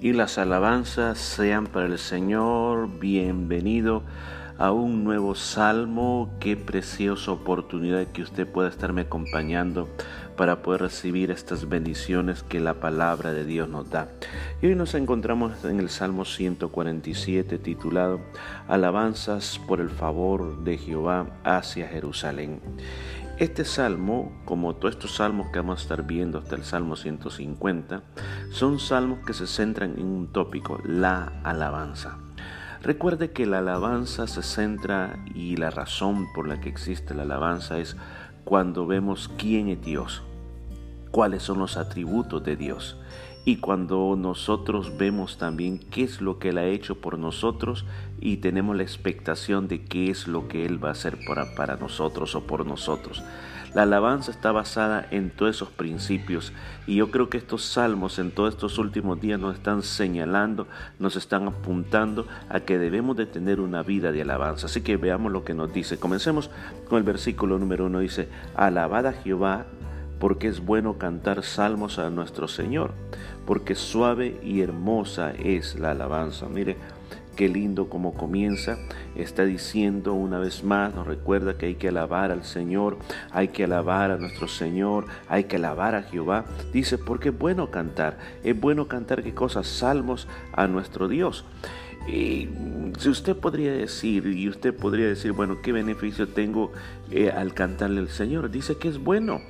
y las alabanzas sean para el Señor. Bienvenido a un nuevo salmo. Qué preciosa oportunidad que usted pueda estarme acompañando para poder recibir estas bendiciones que la palabra de Dios nos da. Y hoy nos encontramos en el Salmo 147 titulado Alabanzas por el favor de Jehová hacia Jerusalén. Este salmo, como todos estos salmos que vamos a estar viendo hasta el Salmo 150, son salmos que se centran en un tópico, la alabanza. Recuerde que la alabanza se centra y la razón por la que existe la alabanza es cuando vemos quién es Dios, cuáles son los atributos de Dios y cuando nosotros vemos también qué es lo que Él ha hecho por nosotros y tenemos la expectación de qué es lo que Él va a hacer para, para nosotros o por nosotros. La alabanza está basada en todos esos principios y yo creo que estos salmos en todos estos últimos días nos están señalando, nos están apuntando a que debemos de tener una vida de alabanza. Así que veamos lo que nos dice. Comencemos con el versículo número uno. Dice, alabad a Jehová porque es bueno cantar salmos a nuestro Señor, porque suave y hermosa es la alabanza. Mire, qué lindo como comienza. Está diciendo una vez más, nos recuerda que hay que alabar al Señor, hay que alabar a nuestro Señor, hay que alabar a Jehová. Dice, porque es bueno cantar, es bueno cantar qué cosas, salmos a nuestro Dios. Y si usted podría decir, y usted podría decir, bueno, ¿qué beneficio tengo eh, al cantarle al Señor? Dice que es bueno.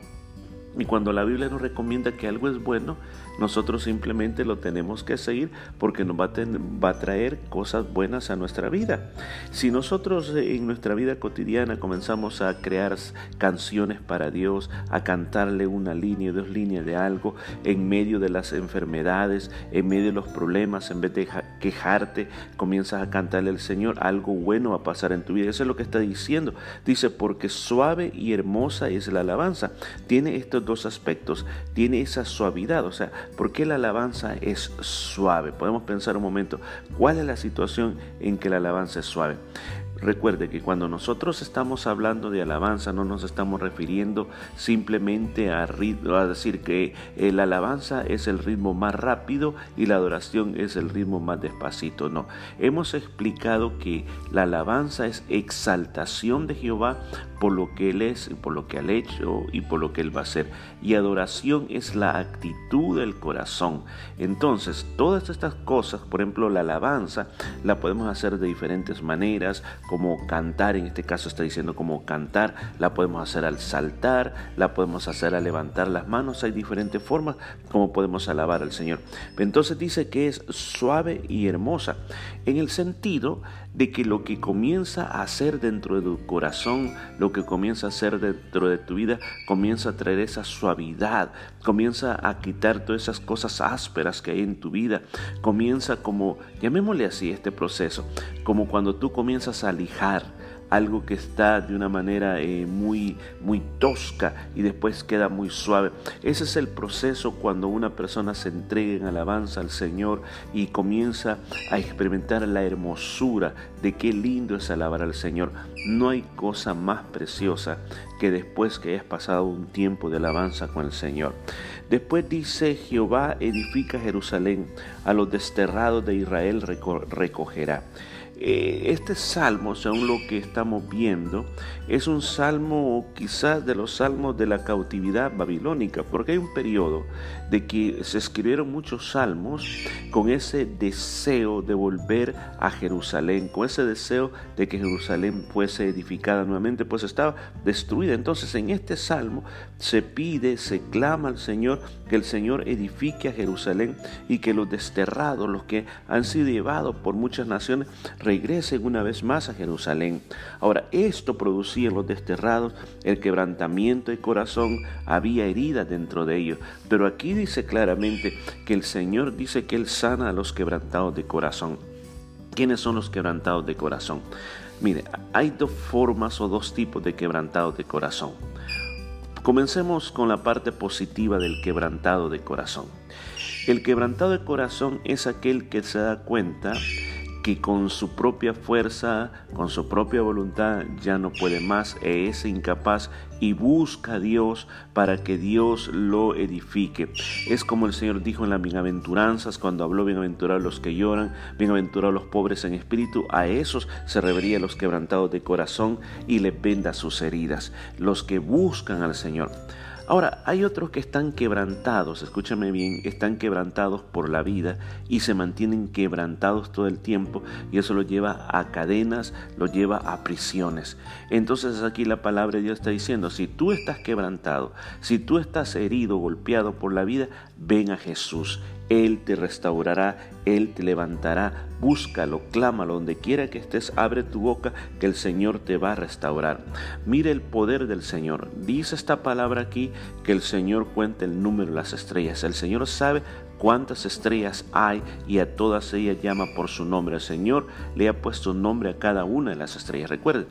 Y cuando la Biblia nos recomienda que algo es bueno, nosotros simplemente lo tenemos que seguir porque nos va a, traer cosas buenas a nuestra vida. Si nosotros en nuestra vida cotidiana comenzamos a crear canciones para Dios, a cantarle una línea, dos líneas de algo en medio de las enfermedades, en medio de los problemas, en vez de quejarte, comienzas a cantarle al Señor, algo bueno va a pasar en tu vida. Eso es lo que está diciendo. Dice, porque suave y hermosa es la alabanza. Tiene estos dos aspectos. Tiene esa suavidad, o sea, ¿por qué la alabanza es suave? Podemos pensar un momento, ¿cuál es la situación en que la alabanza es suave? Recuerde que cuando nosotros estamos hablando de alabanza no nos estamos refiriendo simplemente a, a decir que la alabanza es el ritmo más rápido y la adoración es el ritmo más despacito. No, hemos explicado que la alabanza es exaltación de Jehová por lo que Él es, por lo que ha hecho y por lo que Él va a hacer. Y adoración es la actitud del corazón. Entonces, todas estas cosas, por ejemplo, la alabanza, la podemos hacer de diferentes maneras como cantar, en este caso está diciendo como cantar, la podemos hacer al saltar, la podemos hacer al levantar las manos, hay diferentes formas como podemos alabar al Señor. Entonces dice que es suave y hermosa, en el sentido de que lo que comienza a hacer dentro de tu corazón, lo que comienza a hacer dentro de tu vida, comienza a traer esa suavidad, comienza a quitar todas esas cosas ásperas que hay en tu vida, comienza como, llamémosle así este proceso, como cuando tú comienzas a lijar algo que está de una manera eh, muy, muy tosca y después queda muy suave. Ese es el proceso cuando una persona se entrega en alabanza al Señor y comienza a experimentar la hermosura de qué lindo es alabar al Señor. No hay cosa más preciosa que después que hayas pasado un tiempo de alabanza con el Señor. Después dice, Jehová edifica Jerusalén, a los desterrados de Israel recogerá. Eh, este salmo, según lo que estamos viendo, es un salmo quizás de los salmos de la cautividad babilónica, porque hay un periodo de que se escribieron muchos salmos con ese deseo de volver a Jerusalén, con ese deseo de que Jerusalén fuese edificada nuevamente, pues estaba destruida. Entonces en este salmo se pide, se clama al Señor que el Señor edifique a Jerusalén y que los desterrados, los que han sido llevados por muchas naciones, regresen una vez más a Jerusalén. Ahora, esto producía en los desterrados el quebrantamiento de corazón, había heridas dentro de ellos. Pero aquí dice claramente que el Señor dice que Él sana a los quebrantados de corazón. ¿Quiénes son los quebrantados de corazón? Mire, hay dos formas o dos tipos de quebrantados de corazón. Comencemos con la parte positiva del quebrantado de corazón. El quebrantado de corazón es aquel que se da cuenta que con su propia fuerza, con su propia voluntad ya no puede más, es incapaz y busca a Dios para que Dios lo edifique. Es como el Señor dijo en las bienaventuranzas cuando habló bienaventurados los que lloran, bienaventurados los pobres en espíritu, a esos se revería los quebrantados de corazón y le venda sus heridas, los que buscan al Señor. Ahora, hay otros que están quebrantados, escúchame bien, están quebrantados por la vida y se mantienen quebrantados todo el tiempo y eso lo lleva a cadenas, lo lleva a prisiones. Entonces aquí la palabra de Dios está diciendo, si tú estás quebrantado, si tú estás herido, golpeado por la vida, ven a Jesús. Él te restaurará, Él te levantará, búscalo, clámalo, donde quiera que estés, abre tu boca, que el Señor te va a restaurar. Mire el poder del Señor. Dice esta palabra aquí que el Señor cuenta el número de las estrellas. El Señor sabe cuántas estrellas hay y a todas ellas llama por su nombre. El Señor le ha puesto nombre a cada una de las estrellas. Recuerden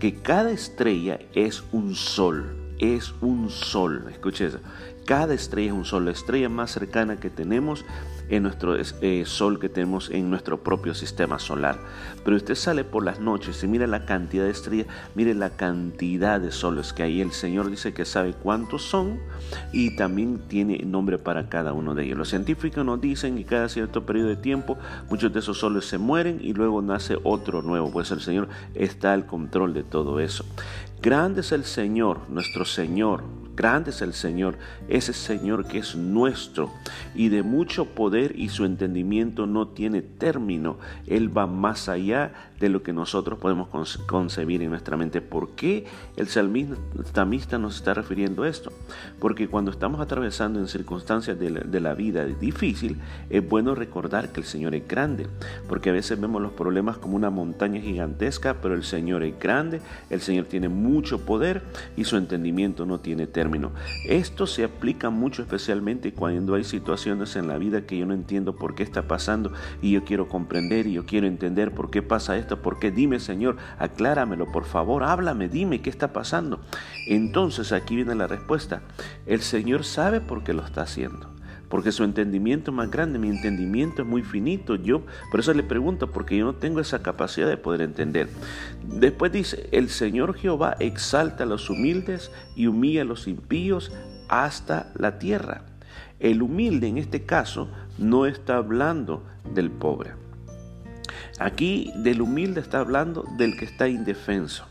que cada estrella es un sol, es un sol. Escuche eso. Cada estrella es un sol. La estrella más cercana que tenemos en nuestro eh, sol que tenemos en nuestro propio sistema solar. Pero usted sale por las noches y mira la cantidad de estrellas, mire la cantidad de soles que hay. El Señor dice que sabe cuántos son y también tiene nombre para cada uno de ellos. Los científicos nos dicen que cada cierto periodo de tiempo muchos de esos soles se mueren y luego nace otro nuevo, pues el Señor está al control de todo eso. Grande es el Señor, nuestro Señor, Grande es el Señor, ese Señor que es nuestro y de mucho poder y su entendimiento no tiene término. Él va más allá de lo que nosotros podemos concebir en nuestra mente. ¿Por qué el salmista nos está refiriendo esto? Porque cuando estamos atravesando en circunstancias de la, de la vida difícil, es bueno recordar que el Señor es grande, porque a veces vemos los problemas como una montaña gigantesca, pero el Señor es grande, el Señor tiene mucho poder y su entendimiento no tiene término esto se aplica mucho especialmente cuando hay situaciones en la vida que yo no entiendo por qué está pasando y yo quiero comprender y yo quiero entender por qué pasa esto, por qué dime Señor, acláramelo por favor, háblame, dime qué está pasando. Entonces aquí viene la respuesta. El Señor sabe por qué lo está haciendo porque su entendimiento es más grande, mi entendimiento es muy finito. Yo, por eso le pregunto, porque yo no tengo esa capacidad de poder entender. Después dice, el Señor Jehová exalta a los humildes y humilla a los impíos hasta la tierra. El humilde en este caso no está hablando del pobre. Aquí del humilde está hablando del que está indefenso.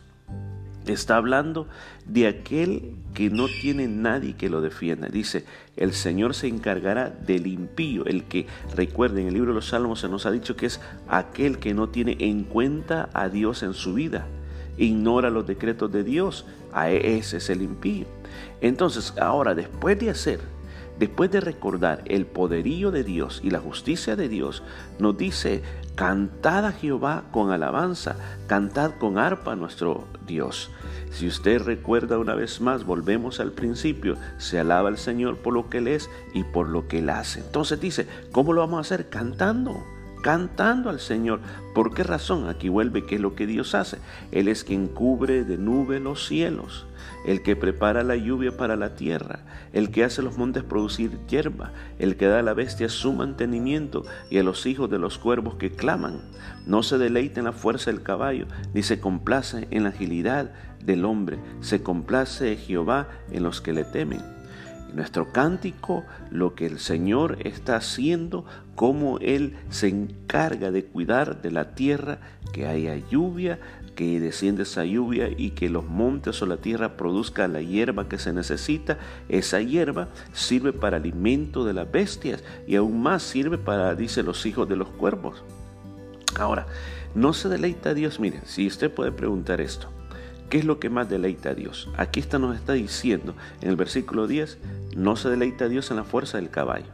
Está hablando de aquel que no tiene nadie que lo defienda. Dice, el Señor se encargará del impío, el que, recuerden, en el libro de los Salmos se nos ha dicho que es aquel que no tiene en cuenta a Dios en su vida, ignora los decretos de Dios, a ese es el impío. Entonces, ahora, después de hacer Después de recordar el poderío de Dios y la justicia de Dios, nos dice, cantad a Jehová con alabanza, cantad con arpa a nuestro Dios. Si usted recuerda una vez más, volvemos al principio, se alaba al Señor por lo que Él es y por lo que Él hace. Entonces dice, ¿cómo lo vamos a hacer? Cantando cantando al Señor. ¿Por qué razón? Aquí vuelve qué es lo que Dios hace. Él es quien cubre de nube los cielos, el que prepara la lluvia para la tierra, el que hace los montes producir hierba, el que da a la bestia su mantenimiento y a los hijos de los cuervos que claman. No se deleita en la fuerza del caballo, ni se complace en la agilidad del hombre, se complace Jehová en los que le temen nuestro cántico, lo que el Señor está haciendo, cómo Él se encarga de cuidar de la tierra, que haya lluvia, que desciende esa lluvia y que los montes o la tierra produzca la hierba que se necesita. Esa hierba sirve para alimento de las bestias y aún más sirve para, dice, los hijos de los cuervos. Ahora, no se deleita Dios, mire, si usted puede preguntar esto, ¿Qué es lo que más deleita a Dios? Aquí está, nos está diciendo en el versículo 10, no se deleita a Dios en la fuerza del caballo.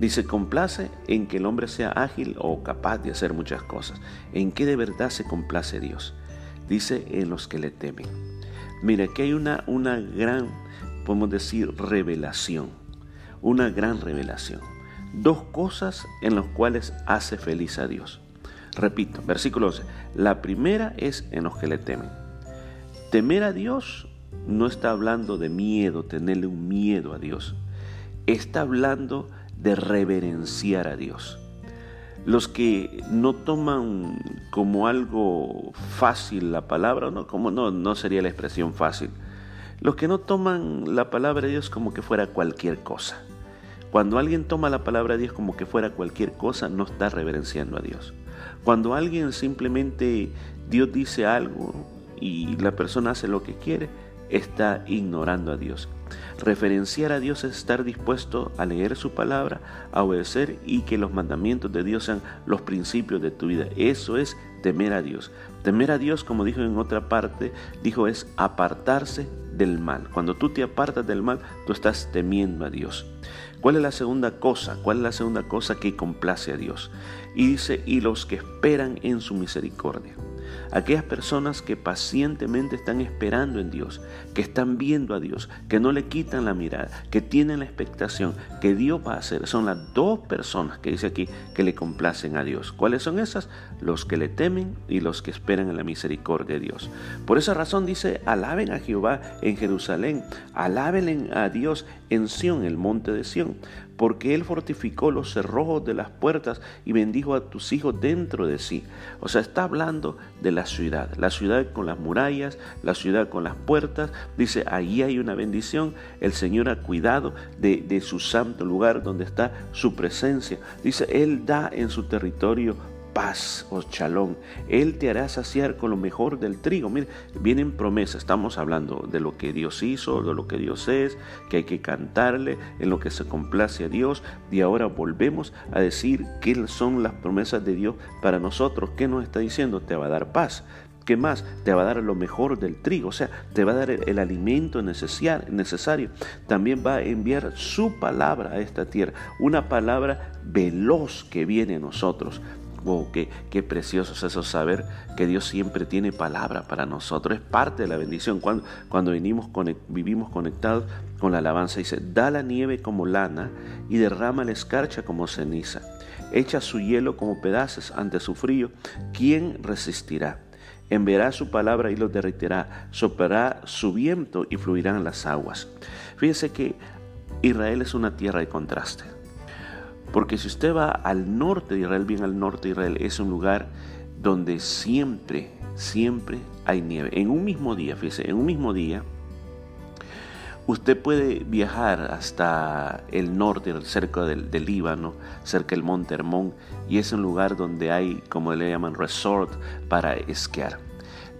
Dice, complace en que el hombre sea ágil o capaz de hacer muchas cosas. ¿En qué de verdad se complace Dios? Dice, en los que le temen. Mira, aquí hay una, una gran, podemos decir, revelación. Una gran revelación. Dos cosas en las cuales hace feliz a Dios. Repito, versículo 11. La primera es en los que le temen. Temer a Dios no está hablando de miedo, tenerle un miedo a Dios. Está hablando de reverenciar a Dios. Los que no toman como algo fácil la palabra, no, no sería la expresión fácil. Los que no toman la palabra de Dios como que fuera cualquier cosa. Cuando alguien toma la palabra de Dios como que fuera cualquier cosa, no está reverenciando a Dios. Cuando alguien simplemente Dios dice algo y la persona hace lo que quiere, está ignorando a Dios. Referenciar a Dios es estar dispuesto a leer su palabra, a obedecer y que los mandamientos de Dios sean los principios de tu vida. Eso es temer a Dios. Temer a Dios, como dijo en otra parte, dijo es apartarse del mal. Cuando tú te apartas del mal, tú estás temiendo a Dios. ¿Cuál es la segunda cosa? ¿Cuál es la segunda cosa que complace a Dios? Y dice, y los que esperan en su misericordia aquellas personas que pacientemente están esperando en Dios, que están viendo a Dios, que no le quitan la mirada, que tienen la expectación que Dios va a hacer. Son las dos personas que dice aquí que le complacen a Dios. ¿Cuáles son esas? Los que le temen y los que esperan en la misericordia de Dios. Por esa razón dice, alaben a Jehová en Jerusalén, alaben a Dios en Sión, el monte de Sión porque Él fortificó los cerrojos de las puertas y bendijo a tus hijos dentro de sí. O sea, está hablando de la ciudad, la ciudad con las murallas, la ciudad con las puertas. Dice, allí hay una bendición. El Señor ha cuidado de, de su santo lugar donde está su presencia. Dice, Él da en su territorio paz o chalón. Él te hará saciar con lo mejor del trigo. Mire, vienen promesas. Estamos hablando de lo que Dios hizo, de lo que Dios es, que hay que cantarle, en lo que se complace a Dios. Y ahora volvemos a decir qué son las promesas de Dios para nosotros. ¿Qué nos está diciendo? Te va a dar paz. ¿Qué más? Te va a dar lo mejor del trigo, o sea, te va a dar el, alimento necesario. También va a enviar su palabra a esta tierra, una palabra veloz que viene a nosotros. Wow, qué, qué, precioso es eso saber que Dios siempre tiene palabra para nosotros. Es parte de la bendición. Cuando, cuando vivimos conectados con la alabanza, dice, da la nieve como lana y derrama la escarcha como ceniza. Echa su hielo como pedazos ante su frío. ¿Quién resistirá? Enviará su palabra y los derritirá. Soplará su viento y fluirán las aguas. Fíjese que Israel es una tierra de contraste. Porque si usted va al norte de Israel, bien al norte de Israel, es un lugar donde siempre, siempre hay nieve. En un mismo día, fíjese, en un mismo día, usted puede viajar hasta el norte, cerca del, Líbano, cerca del Monte Hermón, y es un lugar donde hay, como le llaman, resort para esquiar.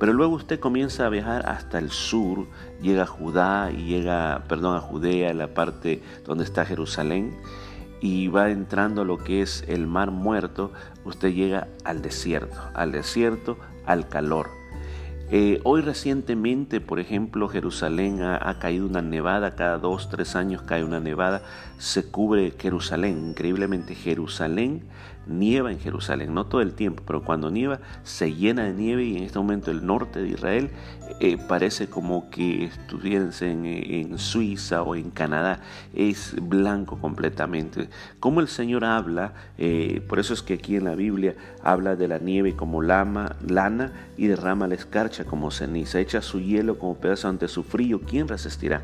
Pero luego usted comienza a viajar hasta el sur, llega a Judá y llega, perdón, a Judea, la parte donde está Jerusalén, y va entrando lo que es el mar muerto, usted llega al desierto, al desierto, al calor. Eh, hoy recientemente, por ejemplo, Jerusalén ha, caído una nevada, cada dos, tres años cae una nevada, se cubre Jerusalén, increíblemente Jerusalén nieva en Jerusalén, no todo el tiempo, pero cuando nieva se llena de nieve y en este momento el norte de Israel eh, parece como que estuviese en, Suiza o en Canadá, es blanco completamente. Como el Señor habla, eh, por eso es que aquí en la Biblia habla de la nieve como lama, lana y derrama la escarcha como ceniza, echa su hielo como pedazo ante su frío, ¿quién resistirá?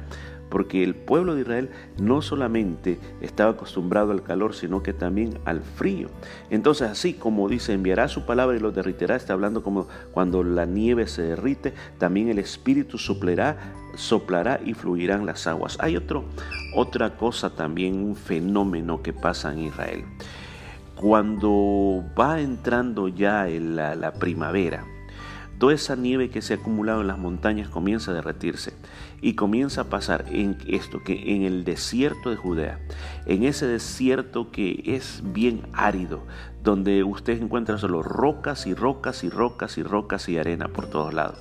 Porque el pueblo de Israel no solamente estaba acostumbrado al calor, sino que también al frío. Entonces, así como dice, enviará su palabra y lo derritirá, está hablando como cuando la nieve se derrite, también el Espíritu soplará, soplará y fluirán las aguas. Hay otro, otra cosa también, un fenómeno que pasa en Israel. Cuando va entrando ya la, la primavera, toda esa nieve que se ha acumulado en las montañas comienza a derretirse y comienza a pasar en esto, que en el desierto de Judea, en ese desierto que es bien árido, donde usted encuentra solo rocas y rocas y rocas y rocas y arena por todos lados.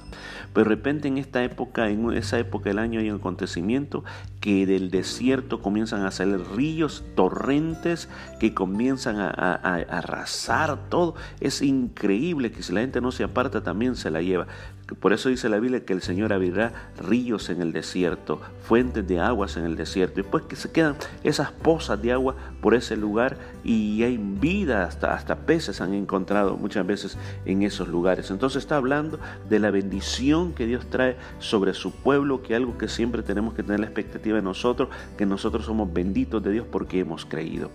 Pero de repente en esta época, en esa época del año hay un acontecimiento que del desierto comienzan a salir ríos, torrentes que comienzan a, arrasar todo. Es increíble que si la gente no se aparta también se la lleva. Por eso dice la Biblia que el Señor abrirá ríos en el desierto, fuentes de aguas en el desierto. Y pues que se quedan esas pozas de agua por ese lugar y hay vida, hasta, hasta peces han encontrado muchas veces en esos lugares. Entonces está hablando de la bendición que Dios trae sobre su pueblo, que algo que siempre tenemos que tener la expectativa de nosotros, que nosotros somos benditos de Dios porque hemos creído.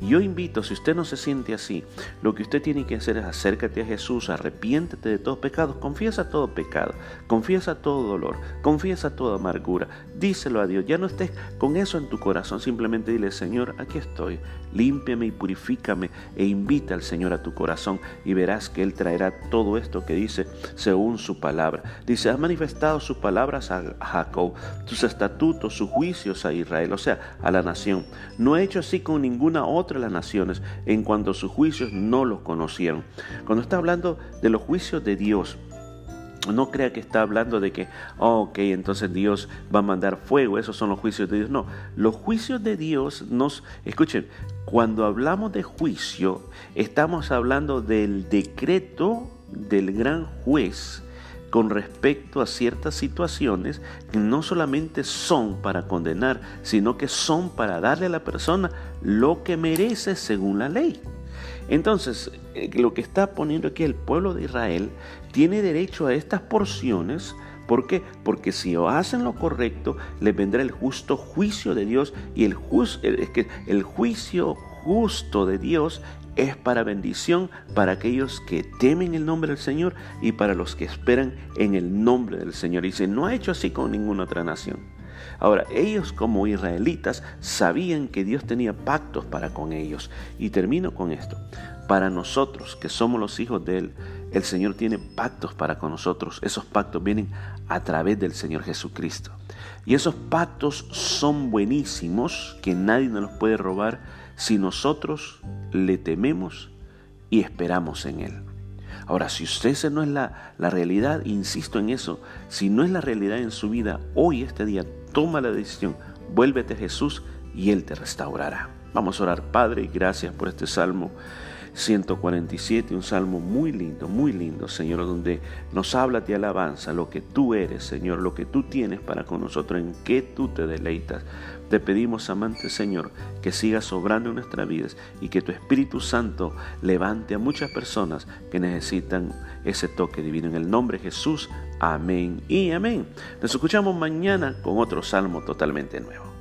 Yo invito, si usted no se siente así, lo que usted tiene que hacer es acércate a Jesús, arrepiéntete de todos pecados, confiesa todo pecado, confiesa todo dolor, confiesa toda amargura, díselo a Dios, ya no estés con eso en tu corazón, simplemente dile, Señor, aquí estoy, límpiame y purifícame e invita al Señor a tu corazón y verás que Él traerá todo esto que dice según su palabra. Dice, ha manifestado sus palabras a Jacob, sus estatutos, sus juicios a Israel, o sea, a la nación. No ha hecho así con ninguna otra de las naciones en cuanto sus juicios no los conocieron. Cuando está hablando de los juicios de Dios, no crea que está hablando de que, oh, ok, entonces Dios va a mandar fuego, esos son los juicios de Dios. No, los juicios de Dios nos, escuchen, cuando hablamos de juicio, estamos hablando del decreto del gran juez con respecto a ciertas situaciones que no solamente son para condenar, sino que son para darle a la persona lo que merece según la ley. Entonces, eh, lo que está poniendo aquí el pueblo de Israel tiene derecho a estas porciones. ¿Por qué? Porque si hacen lo correcto, les vendrá el justo juicio de Dios y el, es que el juicio justo de Dios es para bendición para aquellos que temen el nombre del Señor y para los que esperan en el nombre del Señor. Y dice, no ha hecho así con ninguna otra nación. Ahora, ellos como israelitas sabían que Dios tenía pactos para con ellos. Y termino con esto. Para nosotros, que somos los hijos de Él, el Señor tiene pactos para con nosotros. Esos pactos vienen a través del Señor Jesucristo. Y esos pactos son buenísimos, que nadie nos los puede robar si nosotros le tememos y esperamos en Él. Ahora, si usted esa no es la, la realidad, insisto en eso, si no es la realidad en su vida, hoy, este día, toma la decisión, vuélvete a Jesús y Él te restaurará. Vamos a orar, Padre, gracias por este salmo 147, un salmo muy lindo, muy lindo, Señor, donde nos habla de alabanza, lo que tú eres, Señor, lo que tú tienes para con nosotros, en qué tú te deleitas. Te pedimos, amante Señor, que sigas obrando en nuestras vidas y que tu Espíritu Santo levante a muchas personas que necesitan ese toque divino. En el nombre de Jesús, amén y amén. Nos escuchamos mañana con otro salmo totalmente nuevo.